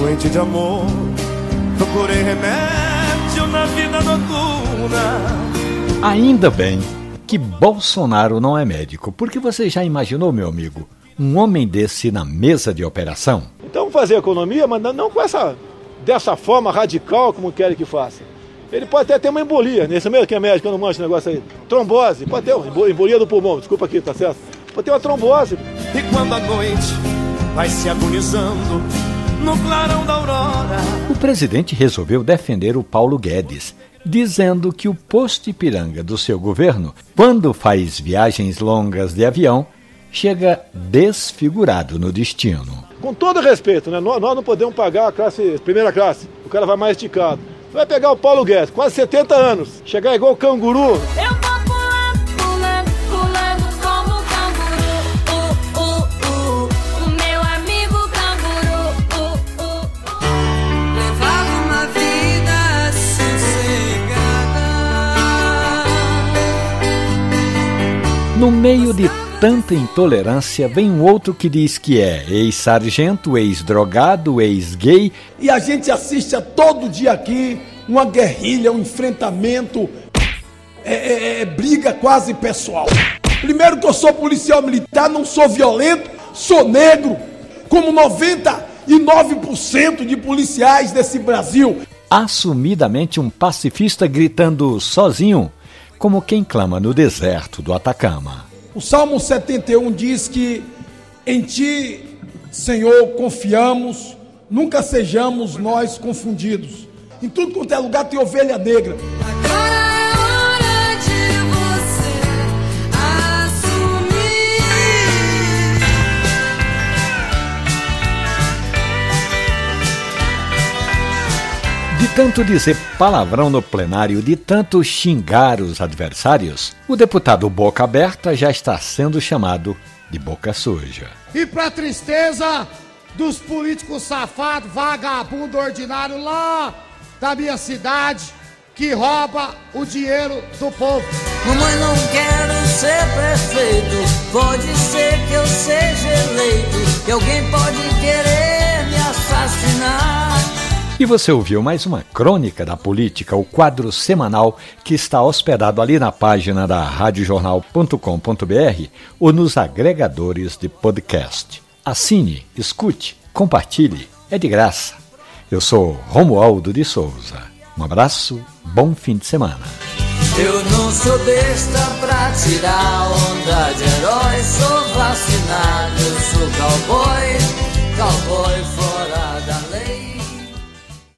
noite de amor. Procurei remédio na vida noturna. Ainda bem que Bolsonaro não é médico, porque você já imaginou, meu amigo, um homem desse na mesa de operação? Então fazer economia, mas não com essa dessa forma radical como querem que faça. Ele pode até ter uma embolia, nesse mesmo que é médico, eu não manjo esse negócio aí. Trombose, pode ter uma embolia do pulmão, desculpa aqui, tá certo? Pode ter uma trombose. E quando a noite vai se agonizando no clarão da aurora. O presidente resolveu defender o Paulo Guedes, dizendo que o posto Ipiranga do seu governo, quando faz viagens longas de avião, chega desfigurado no destino. Com todo respeito, né? nós, nós não podemos pagar a classe, primeira classe, o cara vai mais esticado. Vai pegar o Paulo Guedes, quase 70 anos, chegar igual o canguru. Eu No meio de tanta intolerância, vem um outro que diz que é ex-sargento, ex-drogado, ex-gay. E a gente assiste a todo dia aqui uma guerrilha, um enfrentamento, é, é, é briga quase pessoal. Primeiro que eu sou policial militar, não sou violento, sou negro, como 99% de policiais desse Brasil. Assumidamente um pacifista gritando sozinho como quem clama no deserto do Atacama. O Salmo 71 diz que em ti, Senhor, confiamos, nunca sejamos nós confundidos. Em tudo quanto é lugar tem ovelha negra. Tanto dizer palavrão no plenário, de tanto xingar os adversários, o deputado Boca Aberta já está sendo chamado de boca suja. E para tristeza dos políticos safados, vagabundo ordinário lá da minha cidade, que rouba o dinheiro do povo. Mamãe, não quero ser prefeito, pode ser que eu seja eleito, que alguém pode querer me assassinar. E você ouviu mais uma crônica da política, o quadro semanal que está hospedado ali na página da radiojornal.com.br ou nos agregadores de podcast. Assine, escute, compartilhe, é de graça. Eu sou Romualdo de Souza. Um abraço, bom fim de semana. Eu não sou besta pra tirar onda de herói, sou vacinado, eu sou cowboy, cowboy lei.